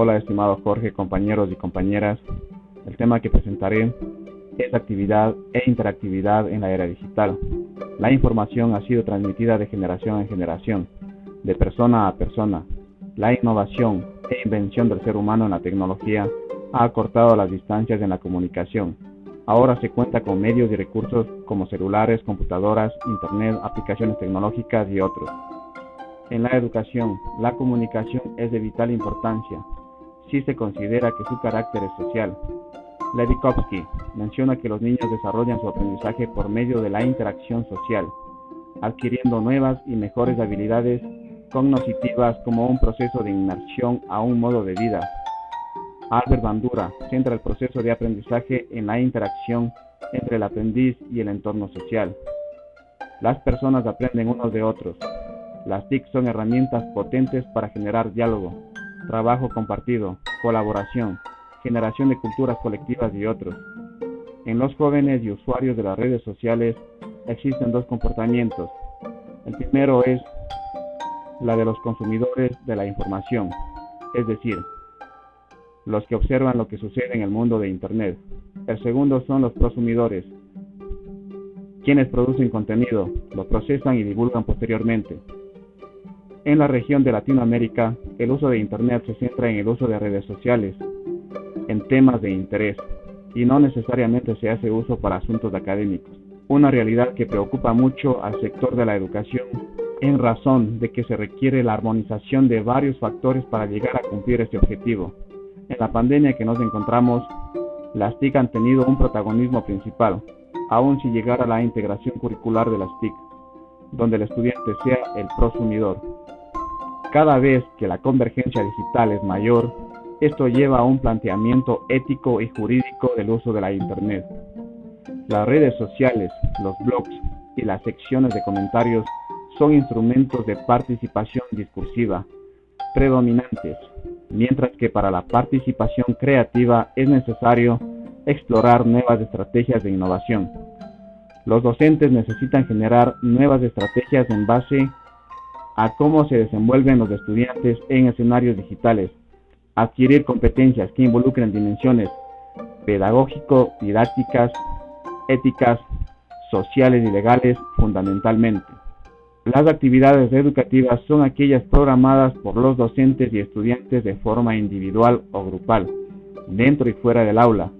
Hola, estimado Jorge, compañeros y compañeras. El tema que presentaré es actividad e interactividad en la era digital. La información ha sido transmitida de generación en generación, de persona a persona. La innovación e invención del ser humano en la tecnología ha acortado las distancias en la comunicación. Ahora se cuenta con medios y recursos como celulares, computadoras, internet, aplicaciones tecnológicas y otros. En la educación, la comunicación es de vital importancia, si se considera que su carácter es social. Levikovsky menciona que los niños desarrollan su aprendizaje por medio de la interacción social, adquiriendo nuevas y mejores habilidades cognitivas como un proceso de inmersión a un modo de vida. Albert Bandura centra el proceso de aprendizaje en la interacción entre el aprendiz y el entorno social. Las personas aprenden unos de otros, las TIC son herramientas potentes para generar diálogo, trabajo compartido, colaboración, generación de culturas colectivas y otros. En los jóvenes y usuarios de las redes sociales existen dos comportamientos. El primero es la de los consumidores de la información, es decir, los que observan lo que sucede en el mundo de Internet. El segundo son los prosumidores, quienes producen contenido, lo procesan y divulgan posteriormente. En la región de Latinoamérica, el uso de Internet se centra en el uso de redes sociales, en temas de interés, y no necesariamente se hace uso para asuntos académicos. Una realidad que preocupa mucho al sector de la educación en razón de que se requiere la armonización de varios factores para llegar a cumplir este objetivo. En la pandemia que nos encontramos, las TIC han tenido un protagonismo principal, aun si llegara la integración curricular de las TIC, donde el estudiante sea el prosumidor. Cada vez que la convergencia digital es mayor, esto lleva a un planteamiento ético y jurídico del uso de la Internet. Las redes sociales, los blogs y las secciones de comentarios son instrumentos de participación discursiva predominantes, mientras que para la participación creativa es necesario explorar nuevas estrategias de innovación. Los docentes necesitan generar nuevas estrategias en base a cómo se desenvuelven los estudiantes en escenarios digitales, adquirir competencias que involucren dimensiones pedagógico, didácticas, éticas, sociales y legales fundamentalmente. Las actividades educativas son aquellas programadas por los docentes y estudiantes de forma individual o grupal, dentro y fuera del aula,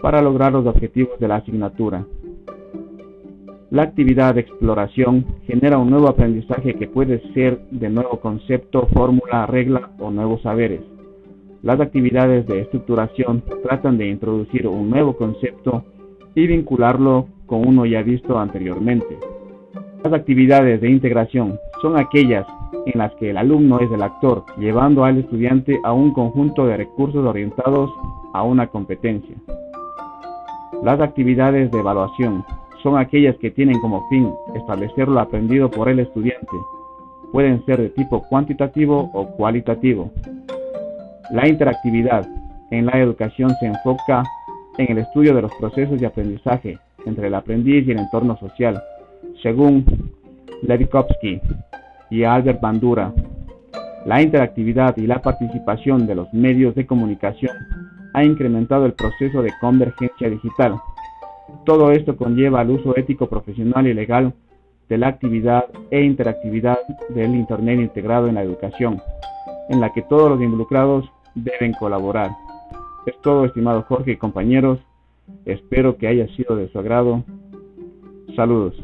para lograr los objetivos de la asignatura. La actividad de exploración genera un nuevo aprendizaje que puede ser de nuevo concepto, fórmula, regla o nuevos saberes. Las actividades de estructuración tratan de introducir un nuevo concepto y vincularlo con uno ya visto anteriormente. Las actividades de integración son aquellas en las que el alumno es el actor, llevando al estudiante a un conjunto de recursos orientados a una competencia. Las actividades de evaluación son aquellas que tienen como fin establecer lo aprendido por el estudiante. Pueden ser de tipo cuantitativo o cualitativo. La interactividad en la educación se enfoca en el estudio de los procesos de aprendizaje entre el aprendiz y el entorno social, según Levikovsky y Albert Bandura. La interactividad y la participación de los medios de comunicación ha incrementado el proceso de convergencia digital todo esto conlleva al uso ético, profesional y legal de la actividad e interactividad del Internet integrado en la educación, en la que todos los involucrados deben colaborar. Es todo, estimado Jorge y compañeros. Espero que haya sido de su agrado. Saludos.